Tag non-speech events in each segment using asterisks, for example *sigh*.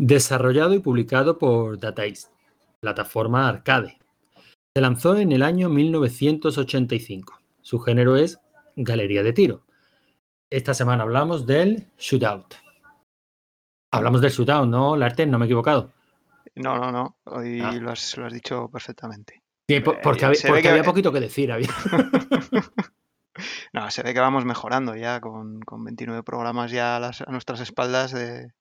Desarrollado y publicado por Dataist, plataforma arcade. Se lanzó en el año 1985. Su género es galería de tiro. Esta semana hablamos del shootout. Hablamos del shootout, ¿no, Larten? No me he equivocado. No, no, no. Hoy ah. lo, has, dicho perfectamente. Sí, porque, había, poquito que decir. Había. *laughs* no, se ve que vamos mejorando ya con, 29 programas ya a nuestras espaldas de,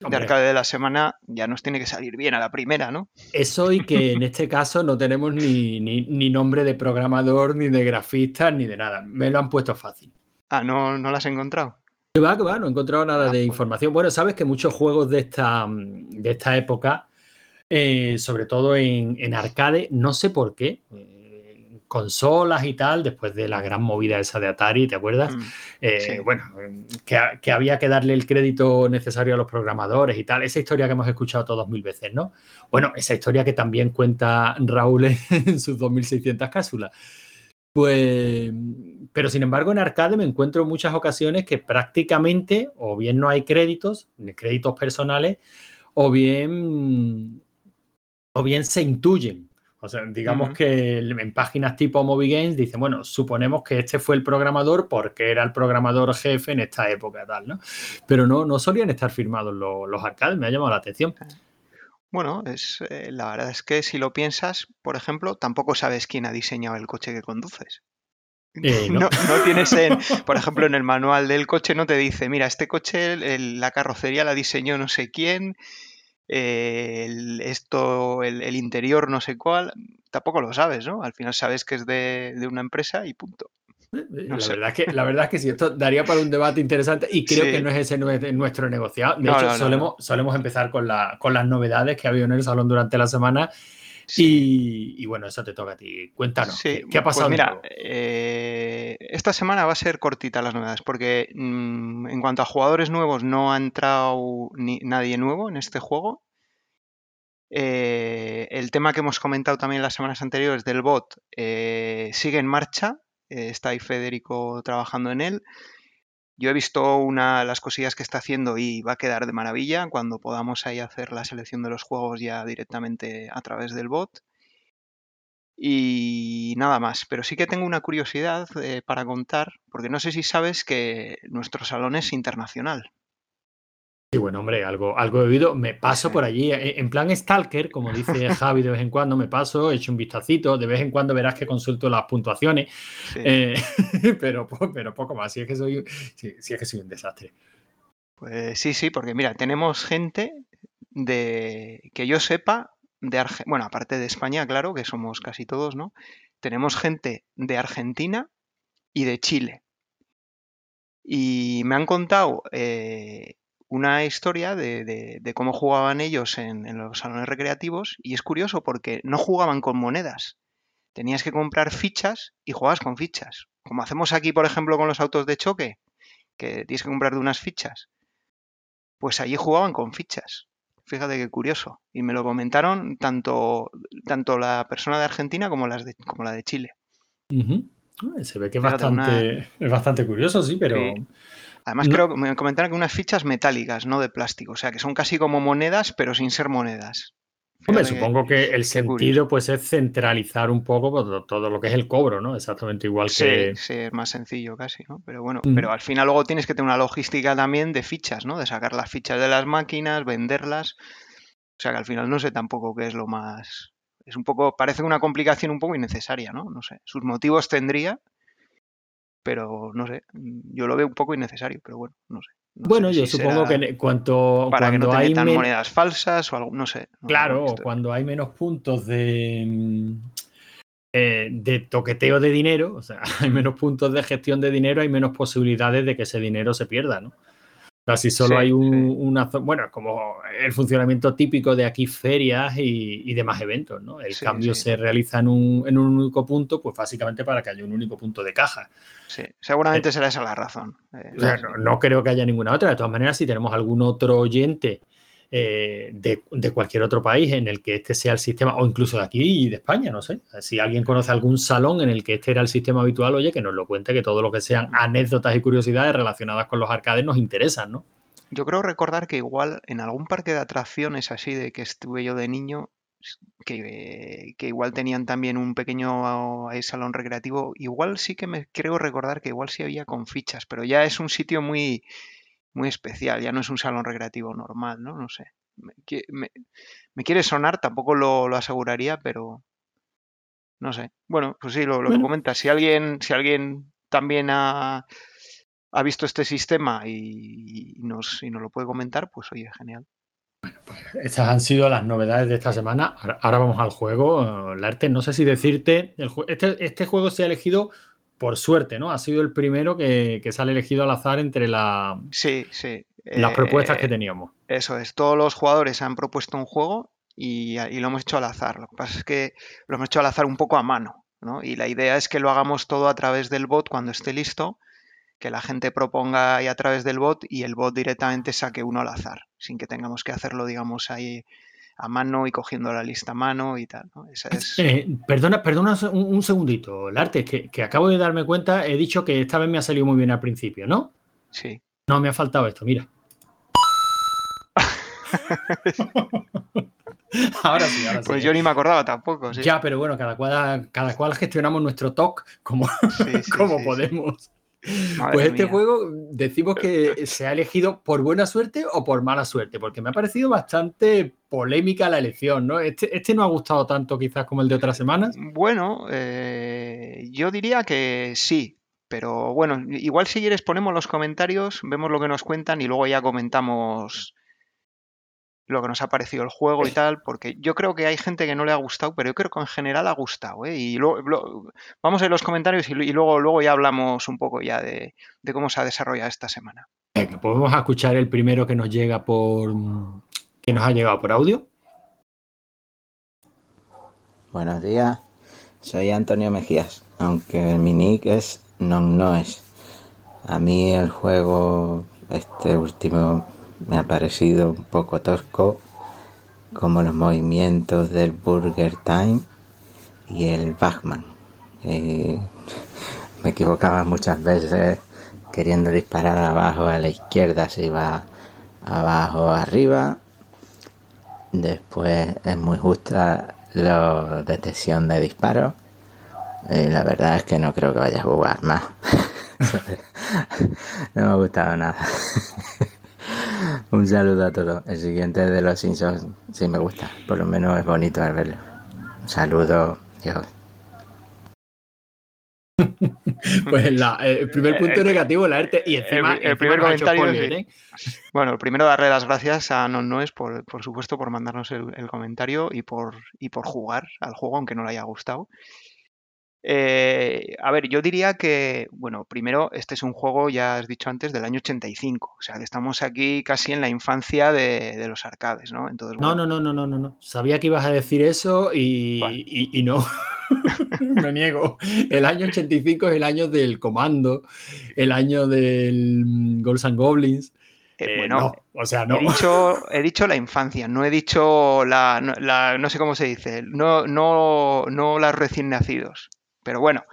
de arcade de la semana ya nos tiene que salir bien a la primera, ¿no? Eso y que en este caso no tenemos ni, nombre de programador, ni de grafista, ni de nada. Me lo han puesto fácil. Ah, ¿no, no lo has encontrado? Que va, que va, no he encontrado nada ah, de pues. información. Bueno, sabes que muchos juegos de esta, de esta época, eh, sobre todo en, en, arcade, no sé por qué, consolas y tal, después de la gran movida esa de Atari, ¿te acuerdas? Mm, eh, bueno, que, había que darle el crédito necesario a los programadores y tal. Esa historia que hemos escuchado todos mil veces, ¿no? Bueno, esa historia que también cuenta Raúl *laughs* en sus 2600 cápsulas. Pues, pero sin embargo en arcade me encuentro en muchas ocasiones que prácticamente o bien no hay créditos, créditos personales, o bien, o bien se intuyen o sea, digamos que en páginas tipo Movie Games dicen, bueno, suponemos que este fue el programador porque era el programador jefe en esta época, tal, ¿no? Pero no, no solían estar firmados los, los arcades, me ha llamado la atención. Bueno, es, eh, la verdad es que si lo piensas, por ejemplo, tampoco sabes quién ha diseñado el coche que conduces. Eh, *laughs* no. no. tienes en, por ejemplo, en el manual del coche no te dice, mira, este coche, la carrocería la diseñó no sé quién el, esto, el, interior no sé cuál, tampoco lo sabes, ¿no? Al final sabes que es de, una empresa y punto. Eh, eh, la, verdad es que, la verdad es que sí, esto daría para un debate interesante y creo que no es ese nuestro negociado. De hecho, solemos, solemos empezar con, la, con las novedades que ha habido en el salón durante la semana y, bueno, eso te toca a ti. Cuéntanos, ¿qué, ha pues pasado? mira, eh, esta semana va a ser cortita las novedades, porque mm, en cuanto a jugadores nuevos, no ha entrado ni, nadie nuevo en este juego. Eh, el tema que hemos comentado también las semanas anteriores del bot eh, sigue en marcha. está ahí Federico trabajando en él. Yo he visto una las cosillas que está haciendo y va a quedar de maravilla cuando podamos ahí hacer la selección de los juegos ya directamente a través del bot. Y nada más, pero sí que tengo una curiosidad eh, para contar, porque no sé si sabes que nuestro salón es internacional. Sí, bueno, hombre, algo, algo he oído. Me paso por allí, eh, en plan Stalker, como dice *laughs* Javi de vez en cuando, me paso, echo un vistacito, de vez en cuando verás que consulto las puntuaciones, eh, *laughs* pero, pero poco más, si es, que soy, es que soy un desastre. Pues sí, sí, porque mira, tenemos gente de que yo sepa, de bueno, aparte de España, claro, que somos casi todos, ¿no? Tenemos gente de Argentina y de Chile. Y me han contado eh, una historia de, cómo jugaban ellos en, los salones recreativos y es curioso porque no jugaban con monedas. Tenías que comprar fichas y jugabas con fichas. Como hacemos aquí, por ejemplo, con los autos de choque, que tienes que comprar de unas fichas. Pues allí jugaban con fichas. Fíjate qué curioso. Y me lo comentaron tanto, tanto la persona de Argentina como, las de, como la de Chile. Se ve que es bastante, es bastante curioso, sí, pero... Además, creo que me comentaron que unas fichas metálicas, no de plástico. O sea, que son casi como monedas, pero sin ser monedas. Hombre, supongo que el sentido pues es centralizar un poco pues, todo lo que es el cobro, ¿no? Exactamente igual que. Sí, es más sencillo casi, ¿no? Pero bueno, mm. pero al final luego tienes que tener una logística también de fichas, ¿no? De sacar las fichas de las máquinas, venderlas. O sea que al final no sé tampoco qué es lo más. Es un poco. Parece una complicación un poco innecesaria, ¿no? No sé. Sus motivos tendría, pero no sé, yo lo veo un poco innecesario, pero bueno, no sé. bueno, yo supongo que cuanto para cuando que no hay monedas falsas o algo, no sé. claro, cuando hay menos puntos de mm, eh, de toqueteo de dinero, o sea, *laughs* hay menos puntos de gestión de dinero, hay menos posibilidades de que ese dinero se pierda, ¿no? Casi solo hay un, una bueno, como el funcionamiento típico de aquí ferias y, demás eventos, ¿no? El cambio se realiza en un, en un, único punto, pues básicamente para que haya un único punto de caja. Sí, seguramente eh, será esa la razón. Eh, no, creo que haya ninguna otra. De todas maneras, si tenemos algún otro oyente eh, de, cualquier otro país en el que este sea el sistema, o incluso de aquí y de España, no sé. Si alguien conoce algún salón en el que este era el sistema habitual, oye, que nos lo cuente, que todo lo que sean anécdotas y curiosidades relacionadas con los arcades nos interesan, ¿no? yo creo recordar que igual en algún parque de atracciones así de que estuve yo de niño, que, que igual tenían también un pequeño eh, salón recreativo, igual sí que me creo recordar que igual sí había con fichas, pero ya es un sitio muy, muy especial, ya no es un salón recreativo normal, ¿no? No sé. Me, me, quiere sonar, tampoco lo, lo, aseguraría, pero no sé. Bueno, pues sí, lo, lo que comentas. Si alguien, si alguien también ha, ha visto este sistema y, nos, y nos lo puede comentar, pues oye, genial. Bueno, pues estas han sido las novedades de esta semana. Ahora vamos al juego. Larte, no sé si decirte, este, este, juego se ha elegido por suerte, ¿no? Ha sido el primero que, que sale elegido al azar entre la, sí, sí. las propuestas que eh, teníamos. Eso es, todos los jugadores han propuesto un juego y, y, lo hemos hecho al azar. Lo que pasa es que lo hemos hecho al azar un poco a mano, ¿no? Y la idea es que lo hagamos todo a través del bot cuando esté listo que la gente proponga ahí a través del bot y el bot directamente saque uno al azar, sin que tengamos que hacerlo, digamos, ahí a mano y cogiendo la lista a mano y tal. Eh, perdona, perdona un, segundito, Larte, que, que acabo de darme cuenta, he dicho que esta vez me ha salido muy bien al principio, ¿no? Sí. No, me ha faltado esto, mira. *laughs* ahora sí, ahora sí. Pues yo ni me acordaba tampoco. Ya, pero bueno, cada cual, cada cual gestionamos nuestro talk como, *laughs* como podemos pues este juego decimos que se ha elegido por buena suerte o por mala suerte, porque me ha parecido bastante polémica la elección, ¿no? Este, este no ha gustado tanto quizás como el de otras semanas. Bueno, eh, yo diría que sí, pero bueno, igual si quieres ponemos los comentarios, vemos lo que nos cuentan y luego ya comentamos lo que nos ha parecido el juego y tal, porque yo creo que hay gente que no le ha gustado, pero yo creo que en general ha gustado. ¿eh? Y luego, vamos a ver los comentarios y, luego, luego ya hablamos un poco ya de, cómo se ha desarrollado esta semana. podemos escuchar el primero que nos llega por que nos ha llegado por audio. Buenos días, soy Antonio Mejías, aunque mi nick es non no es. A mí el juego este último me ha parecido un poco tosco, como los movimientos del Burger Time y el Bachman. Eh, *laughs* me equivocaba muchas veces queriendo disparar abajo a la izquierda, se iba abajo arriba. Después es muy justa la detección de disparos. Eh, la verdad es que no creo que vaya a jugar más. *laughs* no me ha gustado nada. *laughs* Un saludo a todos. El siguiente de los Simpsons sí me gusta. Por lo menos es bonito verlo. Un saludo. Dios. *laughs* pues el primer punto negativo, la arte y encima el, primer comentario. ¿eh? *laughs* Bueno, primero darle las gracias a Non Noes por, por supuesto por mandarnos el, el, comentario y por, y por jugar al juego, aunque no le haya gustado. Eh, a ver, yo diría que, bueno, primero, este es un juego, ya has dicho antes, del año 85. O sea, que estamos aquí casi en la infancia de, los arcades, ¿no? Entonces, no, no, no, no, no, no, no. Sabía que ibas a decir eso y, no. *laughs* Me niego. El año 85 es el año del comando, el año del Ghosts and Goblins. Eh, eh, bueno, o sea, no. He dicho, he dicho, la infancia, no he dicho la, la, no sé cómo se dice, no, no, no las recién nacidos. Pero bueno,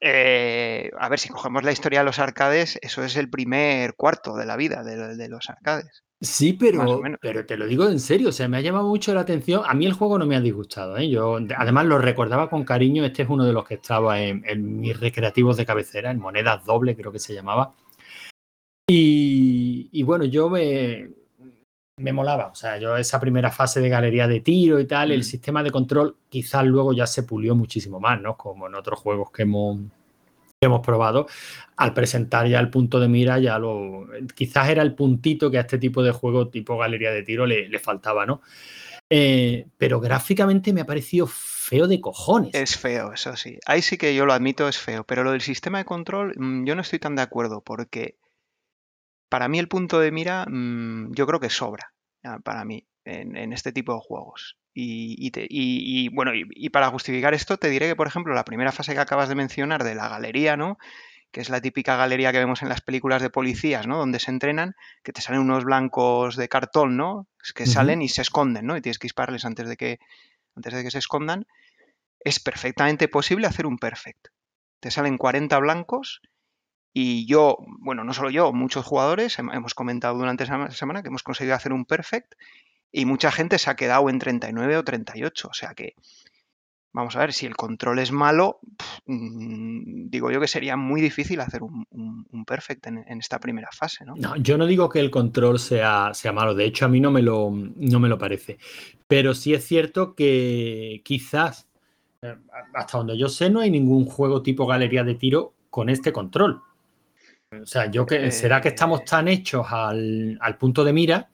eh, a ver, si cogemos la historia de los arcades, eso es el primer cuarto de la vida de, los arcades. Sí, pero, pero te lo digo en serio, o sea, me ha llamado mucho la atención. A mí el juego no me ha disgustado, ¿eh? Yo además lo recordaba con cariño. Este es uno de los que estaba en, en mis recreativos de cabecera, en monedas doble, creo que se llamaba. Y, y bueno, yo me, me molaba. O sea, yo esa primera fase de galería de tiro y tal, el mm. sistema de control quizás luego ya se pulió muchísimo más, ¿no? Como en otros juegos que hemos, hemos probado. Al presentar ya el punto de mira, ya lo. Quizás era el puntito que a este tipo de juego, tipo galería de tiro, le, faltaba, ¿no? Eh, pero gráficamente me ha parecido feo de cojones. Es feo, eso sí. Ahí sí que yo lo admito, es feo. Pero lo del sistema de control, mm, yo no estoy tan de acuerdo, porque para mí el punto de mira mm, yo creo que sobra para mí en, este tipo de juegos. Y, bueno, y, para justificar esto te diré que, por ejemplo, la primera fase que acabas de mencionar de la galería, ¿no? que es la típica galería que vemos en las películas de policías, ¿no? Donde se entrenan, que te salen unos blancos de cartón, ¿no? Que salen y se esconden, ¿no? Y tienes que dispararles antes de que, antes de que se escondan. Es perfectamente posible hacer un perfect. Te salen 40 blancos Y yo, bueno, no solo yo, muchos jugadores hemos comentado durante esa semana que hemos conseguido hacer un perfect y mucha gente se ha quedado en 39 o 38. O sea que, vamos a ver, si el control es malo, mm, digo yo que sería muy difícil hacer un, perfect en, esta primera fase. ¿no? ¿no? yo no digo que el control sea, sea malo, de hecho a mí no me, lo, no me lo parece. Pero sí es cierto que quizás, eh, hasta donde yo sé, no hay ningún juego tipo galería de tiro con este control. O sea, yo que será que estamos eh. tan hechos al, punto de mira.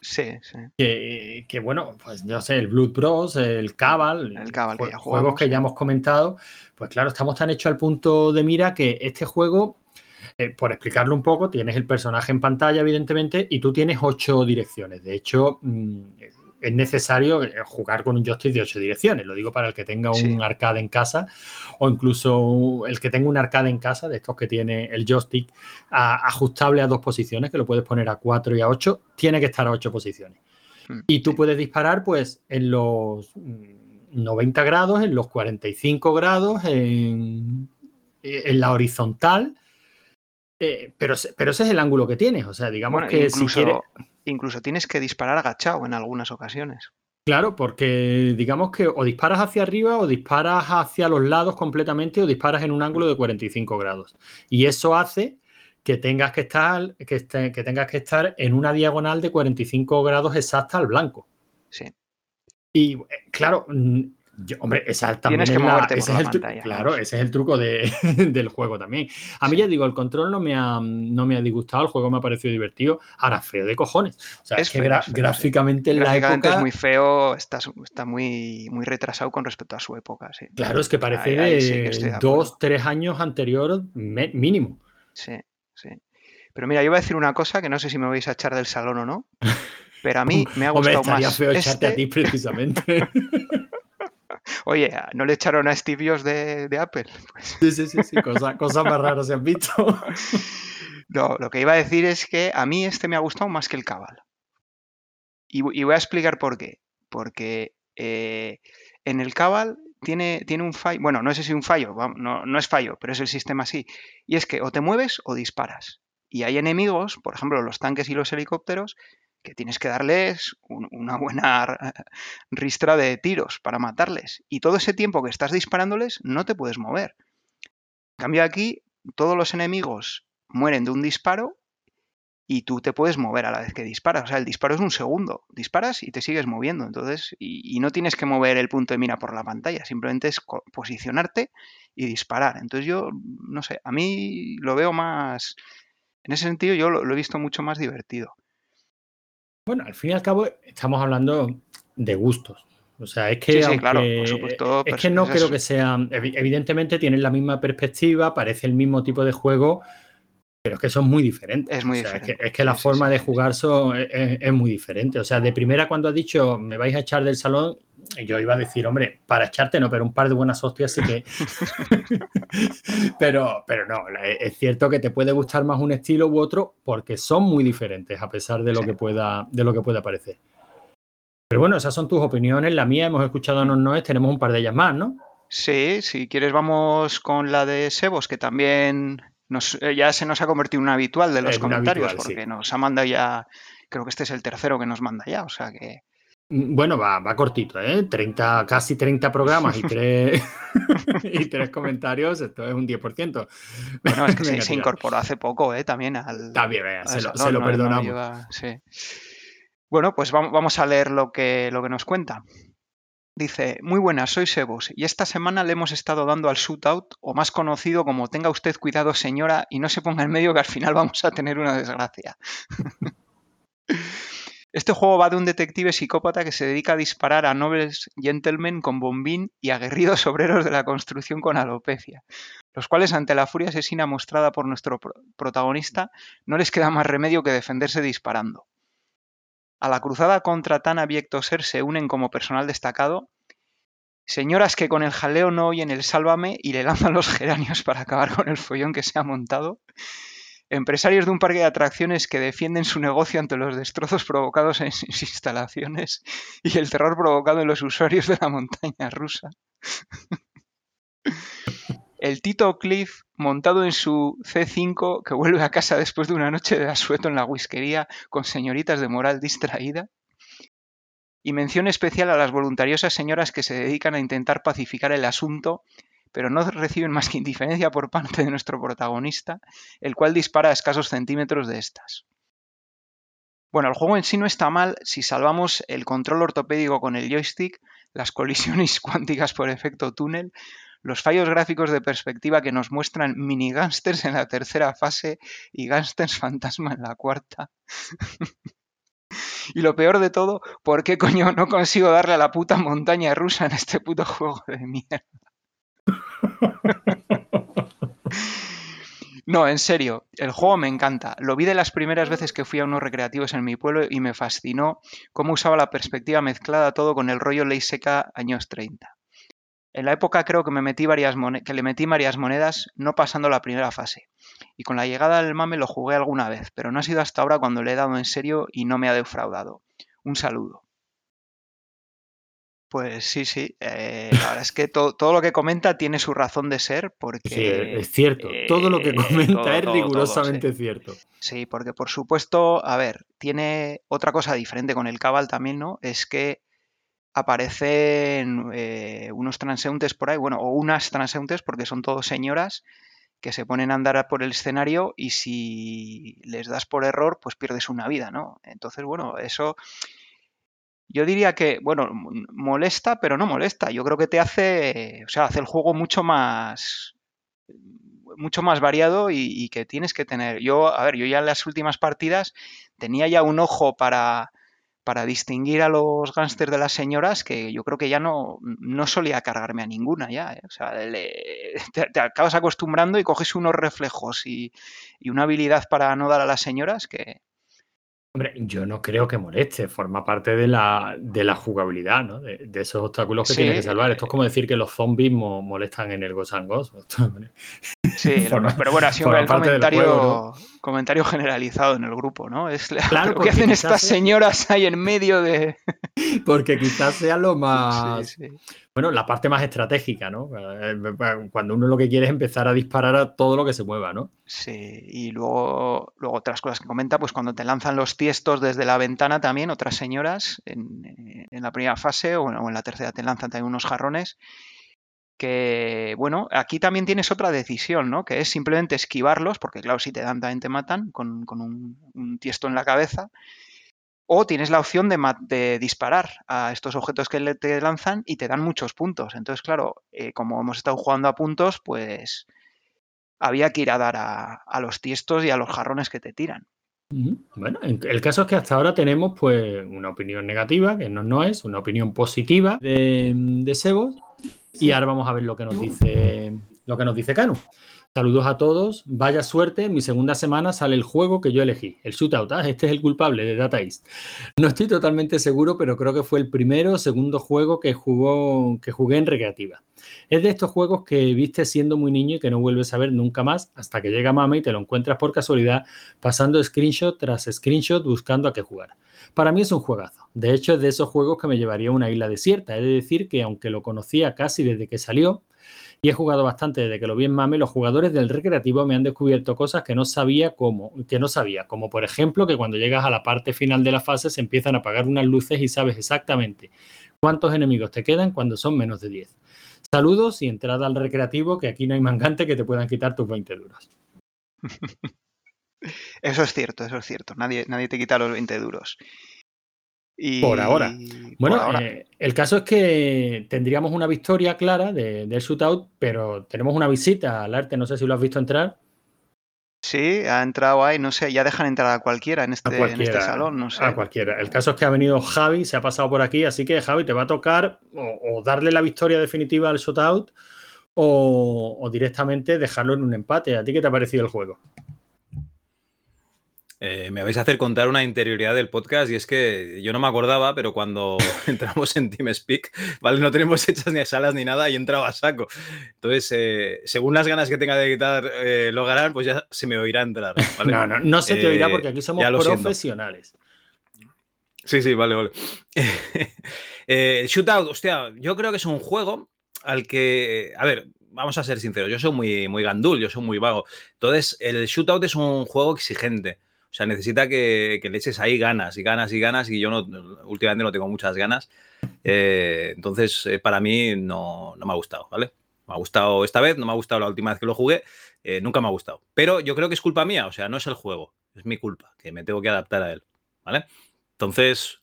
Sí, sí. Que, bueno, pues yo sé, el Blood Bros, el Cabal, el Cabal juegos que ya hemos comentado, pues claro, estamos tan hechos al punto de mira que este juego, eh, por explicarlo un poco, tienes el personaje en pantalla, evidentemente, y tú tienes ocho direcciones. De hecho, mm, es necesario eh, jugar con un joystick de ocho direcciones. Lo digo para el que tenga un arcade en casa o incluso el que tenga un arcade en casa, de estos que tiene el joystick ajustable a dos posiciones, que lo puedes poner a cuatro y a ocho, tiene que estar a ocho posiciones. Mm, y tú puedes disparar pues en los 90 grados, en los 45 grados, en, en la horizontal. Eh, pero, pero ese es el ángulo que tienes. O sea, digamos que si quieres incluso tienes que disparar agachado en algunas ocasiones. Claro, porque digamos que o disparas hacia arriba o disparas hacia los lados completamente o disparas en un ángulo de 45 grados. Y eso hace que tengas que estar, que, que tengas que estar en una diagonal de 45 grados exacta al blanco. Sí. Y eh, hombre, exactamente. Tienes que el Claro, ese es el truco *laughs* del juego también. A mí ya digo, el control no me, ha, no me ha disgustado, el juego me ha parecido divertido. Ahora, feo de cojones. O sea, es, que gráficamente en la época. es muy feo, está, está muy, muy retrasado con respecto a su época. Sí. Claro, es que parece de dos, tres años anterior mínimo. Sí, sí. Pero mira, yo voy a decir una cosa que no sé si me vais a echar del salón o no. Pero a mí *laughs* me ha gustado Hombre, más. feo echarte a ti este precisamente. *laughs* Oye, ¿no le echaron a Steve Jobs de, Apple? *laughs* Pues sí, sí, sí, sí. cosas más raras se han visto. *laughs* no, lo que iba a decir es que a mí este me ha gustado más que el Cabal. Y, voy a explicar por qué. Porque eh, en el Cabal tiene, tiene, un fallo, bueno, no sé si un fallo, no, no es fallo, pero es el sistema así. Y es que o te mueves o disparas. Y hay enemigos, por ejemplo, los tanques y los helicópteros, que tienes que darles una buena *laughs* ristra de tiros para matarles. Y todo ese tiempo que estás disparándoles no te puedes mover. En cambio aquí, todos los enemigos mueren de un disparo y tú te puedes mover a la vez que disparas. O sea, el disparo es un segundo. Disparas y te sigues moviendo. Entonces, y, no tienes que mover el punto de mira por la pantalla. Simplemente es posicionarte y disparar. Entonces yo, no sé, a mí lo veo más... En ese sentido yo lo he visto mucho más divertido. Bueno, al fin y al cabo estamos hablando de gustos. O sea, es que, es que no creo que sean, evidentemente tienen la misma perspectiva, parece el mismo tipo de juego, pero es que son muy diferentes. Es muy diferente. Es que, la forma de jugar son, es, muy diferente. O sea, de primera cuando has dicho me vais a echar del salón, yo iba a decir, hombre, para echarte no, pero un par de buenas hostias sí que. *laughs* pero, pero no, es cierto que te puede gustar más un estilo u otro porque son muy diferentes a pesar de lo que pueda, de lo que pueda parecer. Pero bueno, esas son tus opiniones. La mía, hemos escuchado a Noes, tenemos un par de ellas más, ¿no? Sí, si quieres vamos con la de Sebos, que también eh, ya se nos ha convertido en un habitual de los comentarios, porque nos ha mandado ya, creo que este es el tercero que nos manda ya, o sea que... Mm, bueno, va, va cortito, ¿eh? 30, casi 30 programas y tres, *laughs* *laughs* y tres comentarios, esto es un 10%. *laughs* Bueno, es que se, incorporó hace poco, ¿eh? También al... También, se, lo, perdonamos. Bueno, pues vamos a leer lo que, lo que nos cuenta. Dice, muy buenas, soy Sebos y esta semana le hemos estado dando al shootout, o más conocido como tenga usted cuidado señora y no se ponga en medio que al final vamos a tener una desgracia. *laughs* este juego va de un detective psicópata que se dedica a disparar a nobles gentlemen con bombín y aguerridos *laughs* obreros de la construcción con alopecia, los cuales ante la furia asesina mostrada por nuestro protagonista no les queda más remedio que defenderse disparando. A la cruzada contra tan abyecto ser se unen como personal destacado señoras que con el jaleo no oyen el sálvame y le lanzan los *laughs* geranios para acabar con el follón que se ha montado, empresarios de un parque de atracciones que defienden su negocio ante los destrozos provocados en sus instalaciones y el terror provocado en los usuarios de la montaña rusa. El Tito Cliff montado en su C5 que vuelve a casa después de una noche de asueto en la whiskería con señoritas de moral distraída. Y mención especial a las voluntariosas señoras que se dedican a intentar pacificar el asunto, pero no reciben más que indiferencia por parte de nuestro protagonista, el cual dispara a escasos centímetros de estas. Bueno, el juego en sí no está mal si salvamos el control ortopédico con el joystick, las colisiones *laughs* cuánticas por efecto túnel, los fallos gráficos de perspectiva que nos muestran mini gángsters en la tercera fase y gángsters fantasma en la cuarta. *laughs* y lo peor de todo, ¿por qué coño no consigo darle a la puta montaña rusa en este puto juego de mierda? *laughs* No, en serio, el juego me encanta. Lo vi de las primeras veces que fui a unos recreativos en mi pueblo y me fascinó cómo usaba la perspectiva mezclada todo con el rollo ley seca años 30. En la época creo que, me metí varias que le metí varias monedas no pasando la primera fase. Y con la llegada del mame lo jugué alguna vez, pero no ha sido hasta ahora cuando le he dado en serio y no me ha defraudado. Un saludo. Pues sí, sí. Eh, la verdad es que todo lo que comenta tiene su razón de ser porque... Sí, es cierto. todo lo que eh, comenta es rigurosamente cierto. Sí, porque por supuesto, a ver, tiene otra cosa diferente con el Cabal también, ¿no? Es que aparecen eh, unos transeúntes por ahí, bueno, o unas transeúntes porque son todos señoras que se ponen a andar por el escenario y si les das por error, pues pierdes una vida, ¿no? Entonces, bueno, eso yo diría que, bueno, molesta, pero no molesta. Yo creo que te hace, o sea, hace el juego mucho más mucho más variado y, que tienes que tener. Yo, a ver, yo ya en las últimas partidas tenía ya un ojo para, para distinguir a los gángsters de las señoras que yo creo que ya no, no solía cargarme a ninguna ya. ¿eh? O sea, *laughs* te, acabas acostumbrando y coges unos reflejos y, y, una habilidad para no dar a las señoras que, Hombre, yo no creo que moleste, forma parte de la, de la jugabilidad, ¿no? De, esos obstáculos que tienes que salvar. Esto es como decir que los zombies molestan en el Ghost and Ghost. *laughs* Sí, pero bueno, ha sido un comentario, comentario generalizado en el grupo, ¿no? Es claro, ¿qué hacen estas señoras ahí en medio de...? *laughs* porque quizás sea lo más... Bueno, la parte más estratégica, ¿no? Cuando uno lo que quiere es empezar a disparar a todo lo que se mueva, ¿no? Sí, y luego, luego otras cosas que comenta, pues cuando te lanzan los tiestos desde la ventana también, otras señoras, en, en la primera fase o en la tercera te lanzan también unos jarrones que, bueno, aquí también tienes otra decisión, ¿no? Que es simplemente esquivarlos, porque claro, si te dan también te matan con, un, tiesto en la cabeza. O tienes la opción de, disparar a estos objetos que te lanzan y te dan muchos puntos. Entonces, claro, eh, como hemos estado jugando a puntos, pues había que ir a dar a, los tiestos y a los jarrones que te tiran. Bueno, el caso es que hasta ahora tenemos pues una opinión negativa, que no, no es, una opinión positiva de, de Sebos y ahora vamos a ver lo que nos dice, lo que nos dice Canu. Saludos a todos. Vaya suerte. Mi segunda semana sale el juego que yo elegí, el Shootout. Ah, este es el culpable de Data East. No estoy totalmente seguro, pero creo que fue el primero o segundo juego que, jugó, que jugué en recreativa. Es de estos juegos que viste siendo muy niño y que no vuelves a ver nunca más hasta que llega mama y te lo encuentras por casualidad pasando screenshot tras screenshot buscando a qué jugar. Para mí es un juegazo. De hecho, es de esos juegos que me llevaría a una isla desierta. He de decir que aunque lo conocía casi desde que salió, y he jugado bastante desde que lo vi en Mame, los jugadores del recreativo me han descubierto cosas que no sabía cómo, que no sabía, como por ejemplo que cuando llegas a la parte final de la fase se empiezan a apagar unas luces y sabes exactamente cuántos enemigos te quedan cuando son menos de 10. Saludos y entrada al recreativo, que aquí no hay mangante que te puedan quitar tus 20 duros. *laughs* Eso es cierto, eso es cierto. Nadie, nadie te quita los 20 duros. Por ahora. Bueno, eh, el caso es que tendríamos una victoria clara de, del shootout, pero tenemos una visita al arte, no sé si lo has visto entrar. Sí, ha entrado ahí, no sé, ya dejan entrar a cualquiera en este, en este salón, no sé. A cualquiera. El caso es que ha venido Javi, se ha pasado por aquí, así que Javi te va a tocar o, darle la victoria definitiva al shootout o, o directamente dejarlo en un empate. ¿A ti qué te ha parecido el juego? Eh, me vais a hacer contar una interioridad del podcast y es que yo no me acordaba, pero cuando *laughs* entramos en TeamSpeak, ¿vale? No tenemos hechas ni salas ni nada y entraba a saco. Entonces, eh, según las ganas que tenga de quitar eh, pues ya se me oirá entrar. *laughs* No, no, no se te oirá porque aquí somos profesionales. Sí, sí, vale, vale. *laughs* Shootout, hostia, yo creo que es un juego al que, a ver, vamos a ser sinceros, yo soy muy, muy gandul, yo soy muy vago. Entonces, el shootout es un juego exigente. O sea, necesita que, le eches ahí ganas y ganas y ganas y yo no, últimamente no tengo muchas ganas. Eh, entonces, eh, para mí no, me ha gustado, ¿vale? Me ha gustado esta vez, no me ha gustado la última vez que lo jugué, eh, nunca me ha gustado. Pero yo creo que es culpa mía, o sea, no es el juego, es mi culpa, que me tengo que adaptar a él, ¿vale? Entonces,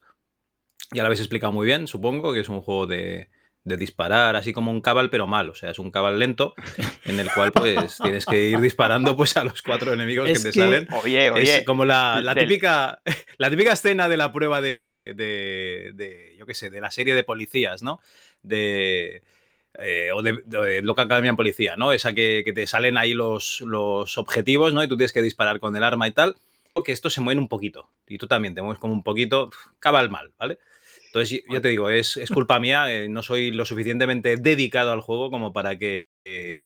ya lo habéis explicado muy bien, supongo que es un juego de, de disparar, así como un cabal, pero mal. O sea, es un cabal lento en el cual pues *laughs* tienes que ir disparando pues a los cuatro enemigos que te salen. Oye, oye. Es como la, típica, *laughs* la típica escena de la prueba de, de, yo qué sé, de la serie de policías, ¿no? De... Eh, o de, de Loca Academia en Policía, ¿no? Esa que, que, te salen ahí los, los objetivos, ¿no? Y tú tienes que disparar con el arma y tal. Que esto se mueve un poquito. Y tú también te mueves como un poquito. Cabal mal, ¿vale? Entonces, yo te digo, es, culpa mía, eh, no soy lo suficientemente dedicado al juego como para que... Eh,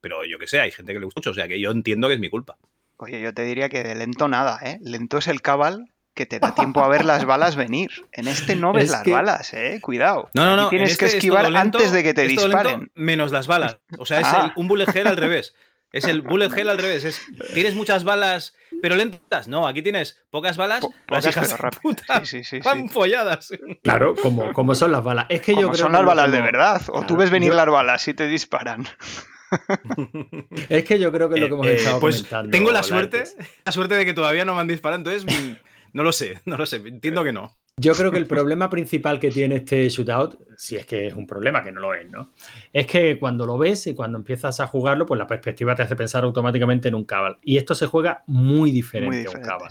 pero yo que sé, hay gente que le gusta mucho, o sea que yo entiendo que es mi culpa. Oye, yo te diría que de lento nada, ¿eh? Lento es el cabal que te da tiempo a ver las balas venir. En este no ves las balas, ¿eh? Cuidado. No, no, no. tienes que este esquivar antes de que te disparen. menos las balas. O sea, es ah. un bullet hell al revés. Es el bullet hell al revés. Es, tienes muchas balas pero lentas. No, aquí tienes pocas balas, las hijas sí, sí, sí, van folladas. Claro, como, como son las balas. Es que yo creo son las balas de verdad. O tú ves venir las balas y te disparan. *laughs* es que yo creo que es lo que hemos eh, estado pues comentando. Tengo la suerte, la suerte de que todavía no me han disparado, entonces *laughs* no lo sé, no lo sé. Entiendo que no. Yo creo que el problema principal que tiene este shootout, si es que es un problema, que no lo es, ¿no? Es que cuando lo ves y cuando empiezas a jugarlo, pues la perspectiva te hace pensar automáticamente en un cabal. Y esto se juega muy diferente, a un cabal.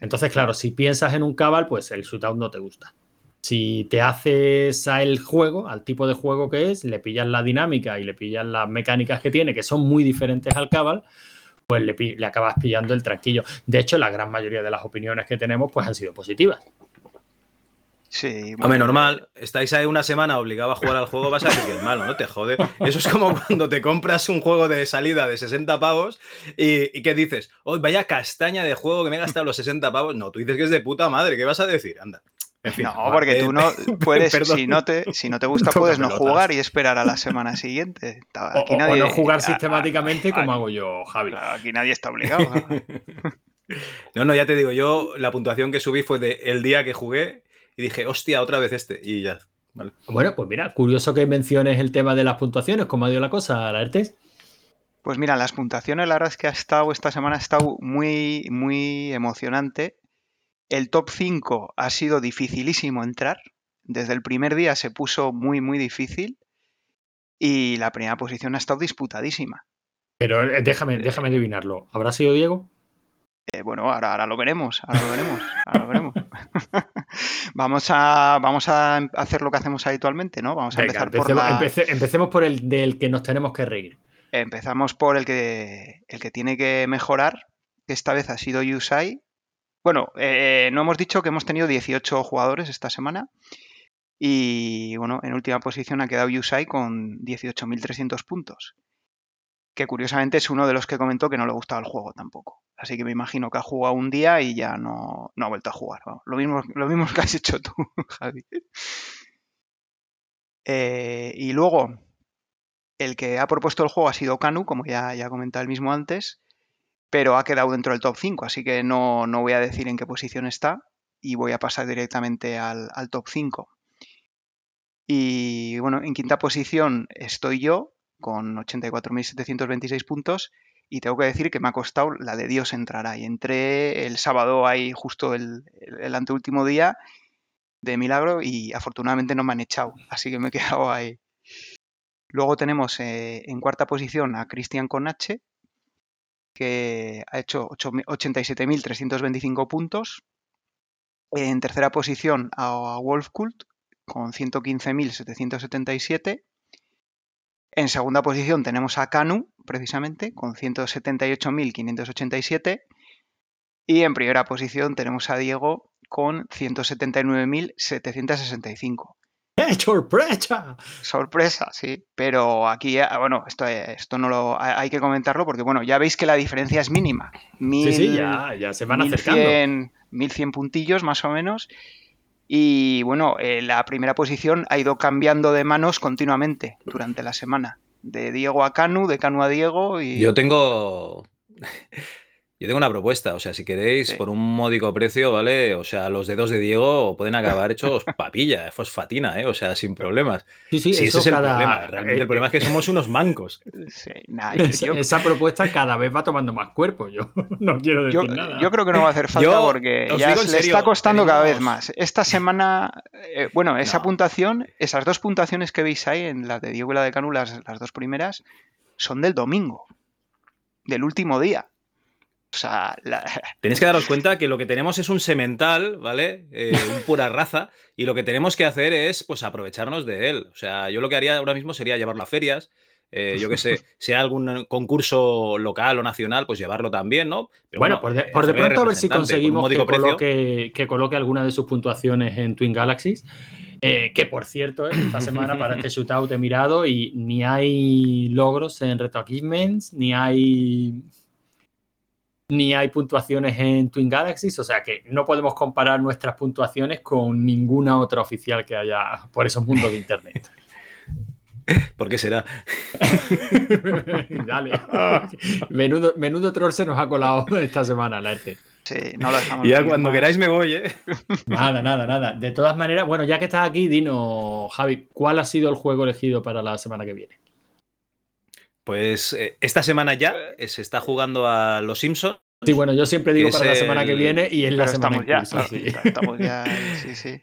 Entonces, claro, si piensas en un cabal, pues el shootout no te gusta. Si te haces al juego, al tipo de juego que es, le pillas la dinámica y le pillas las mecánicas que tiene, que son muy diferentes al cabal, pues le, le acabas pillando el tranquillo. De hecho, la gran mayoría de las opiniones que tenemos, pues han sido positivas. Sí. Hombre, normal, estáis ahí una semana obligado a jugar al juego, vas a decir que es malo, ¿no? Te jode. Eso es como cuando te compras un juego de salida de 60 pavos y, ¿qué dices? Oh, vaya castaña de juego que me he gastado los 60 pavos. No, tú dices que es de puta madre, ¿qué vas a decir? Anda. no, porque tú no *laughs* puedes, si no, te, *laughs* si no te gusta, puedes no jugar y esperar a la semana siguiente. Aquí nadie, o no jugar sistemáticamente como hago yo, Javi. Aquí nadie está obligado. *laughs* No, no, ya te digo, yo la puntuación que subí fue de el día que jugué y dije, hostia, otra vez este. Y ya. Bueno, pues mira, curioso que menciones el tema de las puntuaciones, ¿cómo ha ido la cosa, Laertes? Pues mira, las puntuaciones, la verdad es que ha estado, esta semana ha estado muy, muy emocionante. El top 5 ha sido dificilísimo entrar. Desde el primer día se puso muy, muy difícil. Y la primera posición ha estado disputadísima. Pero eh, déjame, déjame adivinarlo. ¿Habrá sido Diego? Eh, bueno, ahora, ahora lo veremos, ahora lo veremos, ahora lo veremos. *laughs* vamos, a, vamos a hacer lo que hacemos habitualmente, ¿no? Vamos a empezar por empecemos por el del que nos tenemos que reír. Empezamos por el que, el que tiene que mejorar, que esta vez ha sido Yusai. Bueno, eh, no hemos dicho que hemos tenido 18 jugadores esta semana. Y bueno, en última posición ha quedado Yusai con 18.300 puntos que curiosamente es uno de los que comentó que no le gustaba el juego tampoco. Así que me imagino que ha jugado un día y ya no, ha vuelto a jugar. lo, mismo, lo mismo que has hecho tú, *laughs* Javi. Eh, y luego, el que ha propuesto el juego ha sido Kanu, como ya, ya comentado el mismo antes, pero ha quedado dentro del top 5, así que no, voy a decir en qué posición está y voy a pasar directamente al top 5. Y bueno, en quinta posición estoy yo, con 84.726 puntos y tengo que decir que me ha costado la de Dios entrar ahí. Entré el sábado ahí justo el, anteúltimo día de milagro y afortunadamente no me han echado, así que me he quedado ahí. Luego tenemos eh, en cuarta posición a Cristian Conache, que ha hecho 87.325 puntos. En tercera posición a Wolfkult con 115.777. En segunda posición tenemos a Canu, precisamente, con 178.587. Y en primera posición tenemos a Diego con 179.765. ¡Eh, sorpresa! Sorpresa, sí. Pero aquí, ah, bueno, esto, esto no lo hay que comentarlo porque, bueno, ya veis que la diferencia es mínima. sí, sí, ya, ya se van 1100, acercando. 1100 puntillos más o menos. Y bueno, eh, la primera posición ha ido cambiando de manos continuamente durante la semana. De Diego a Canu, de Canu a Diego y... Yo tengo... Yo tengo una propuesta, o sea, si queréis, Sí. por un módico precio, ¿vale? O sea, los dedos de Diego pueden acabar hechos *laughs* papilla, fosfatina, ¿eh? O sea, sin problemas. Sí, sí, Sí, eso ese es el problema. Realmente eh, el problema es que somos unos mancos. Sí, nah, Esa, yo, esa propuesta cada vez va tomando más cuerpo. Yo *laughs* no quiero decir yo- nada. yo creo que no va a hacer falta Yo porque ya le serio, está costando cada vez más. Esta semana, eh, bueno, esa No. puntuación, esas dos puntuaciones que veis ahí, en la de Diego y la de Canu, las, las dos primeras, son del domingo, del último día. O sea, la- *laughs* Tenéis que daros cuenta que lo que tenemos es un semental, ¿vale? Eh, *laughs* un pura raza, y lo que tenemos que hacer es, pues, aprovecharnos de él. O sea, yo lo que haría ahora mismo sería llevarlo a ferias, eh, yo qué sé, *laughs* si hay algún concurso local o nacional, pues llevarlo también, ¿no? Pero Bueno, por de, eh, por de hacerle pronto a ver si conseguimos que coloque, que coloque alguna de sus puntuaciones en Twin Galaxies. eh, que por cierto, esta semana para este shootout he mirado y ni hay logros en Retro Achievements, ni hay ni hay puntuaciones en Twin Galaxies, o sea que no podemos comparar nuestras puntuaciones con ninguna otra oficial que haya por esos mundos de internet. *laughs* ¿Por qué será? *laughs* Dale. Menudo, menudo troll se nos ha colado esta semana, la ERTE. sí, no lo dejamos Y *laughs* ya cuando más. queráis me voy, ¿eh? Nada, nada, nada. De todas maneras, bueno, ya que estás aquí, dinos, Javi, ¿cuál ha sido el juego elegido para la semana que viene? Pues eh, esta semana ya eh, se está jugando a Los Simpsons. Sí, bueno, yo siempre digo para la semana que viene y es la semana estamos ya, incluso, sí. claro, estamos ya, *laughs* sí, sí.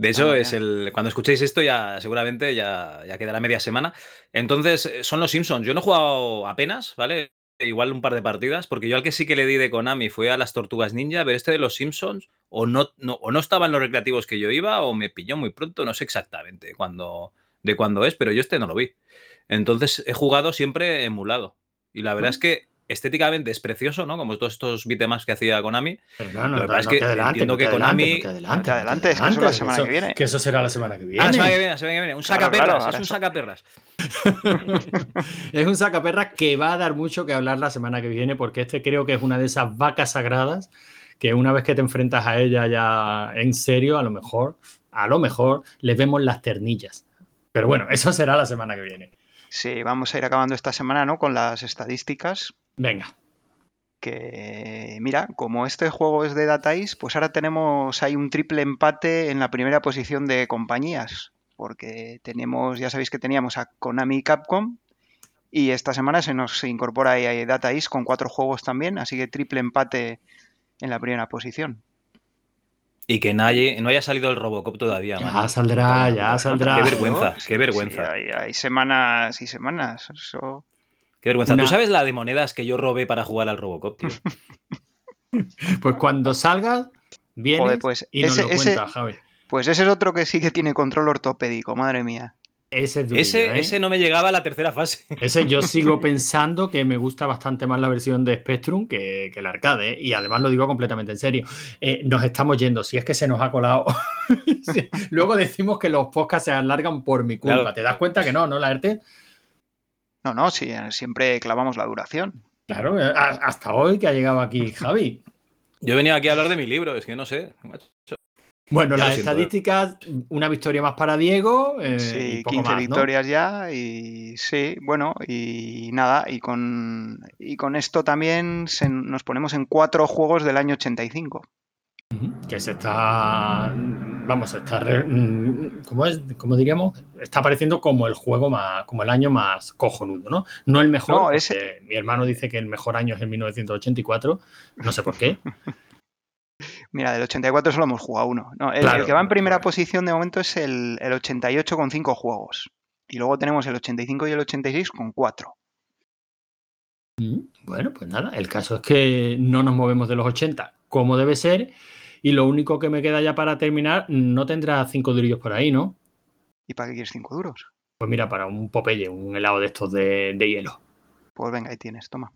De hecho, Ah, es el. Cuando escuchéis esto, ya seguramente ya, ya quedará media semana. Entonces, eh, son los Simpsons. Yo no he jugado apenas, ¿vale? Igual un par de partidas, porque yo al que sí que le di de Konami fue a las Tortugas Ninja, pero este de los Simpsons, o no, no, o no estaba en los recreativos que yo iba, o me pilló muy pronto, no sé exactamente cuándo, de cuándo es, pero yo este no lo vi. Entonces, he jugado siempre emulado. Y la verdad es que estéticamente es precioso, ¿no? Como todos estos beatemaps que hacía Konami. Pero no, no, pasa es que te adelantes, entiendo que Konami- no te adelantes, No te adelantes, que eso es la semana eso- que viene. Que eso será la semana que viene. Ah, semana que viene, semana que viene. Un Claro, sacaperras, claro, es un eso. sacaperras. es un sacaperra que va a dar mucho que hablar la semana que viene, porque este creo que es una de esas vacas sagradas que una vez que te enfrentas a ella ya en serio, a lo mejor, a lo mejor les vemos las ternillas. Pero bueno, eso será la semana que viene. Sí, vamos a ir acabando esta semana, ¿no? Con las estadísticas. Venga. Que, mira, como este juego es de Data East, pues ahora tenemos ahí un triple empate en la primera posición de compañías. Porque tenemos, ya sabéis que teníamos a Konami y Capcom. Y esta semana se nos incorpora ahí a Data East con cuatro juegos también. Así que triple empate en la primera posición. Y que nadie, no haya salido el Robocop todavía. Ya mano. saldrá, ya saldrá. Qué vergüenza, qué vergüenza. sí, hay, hay semanas y semanas. Eso... Qué vergüenza. Una- ¿Tú sabes la de monedas que yo robé para jugar al Robocop, tío? *laughs* Pues cuando salga, vienes Joder, pues y nos ese- lo ese- cuentas, Javi. Pues ese es otro que sí que tiene control ortopédico, madre mía. Ese es durillo, Ese, ¿eh? ese no me llegaba a la tercera fase. Ese yo sigo *laughs* pensando que me gusta bastante más la versión de Spectrum que, que el arcade, ¿eh? y además lo digo completamente en serio. Eh, nos estamos yendo, si es que se nos ha colado. *laughs* Luego decimos que los podcasts se alargan por mi culpa. Claro. ¿Te das cuenta que no, no, la ERTE? No, no, sí, siempre clavamos la duración. Claro, hasta hoy que ha llegado aquí Javi. Yo he venido aquí a hablar de mi libro, es que no sé. Bueno, Ya las siento, estadísticas, una victoria más para Diego. eh, Sí, y poco 15 más, ¿no? victorias ya y sí, bueno, y nada, y con, y con esto también se- nos ponemos en cuatro juegos del año 85. Ujú, Que se está. Vamos, está. mm, ¿Cómo es? ¿Cómo diríamos? Está apareciendo como el juego más. como el año más cojonudo, ¿no? No el mejor. No, porque ese- Mi hermano dice que el mejor año es el 1984. No sé por qué. *laughs* Mira, del 84 solo hemos jugado uno. No, el, Claro, el que va en primera posición de momento es el, el 88 con cinco juegos. Y luego tenemos el 85 y el 86 con cuatro. Mm, Bueno, pues nada. El caso es que no nos movemos de los 80 como debe ser. Y lo único que me queda ya para terminar, no tendrá cinco durillos por ahí, ¿no? ¿Y para qué quieres cinco duros? Pues mira, para un Popeye, un helado de estos de, de hielo. Pues venga, ahí tienes, toma.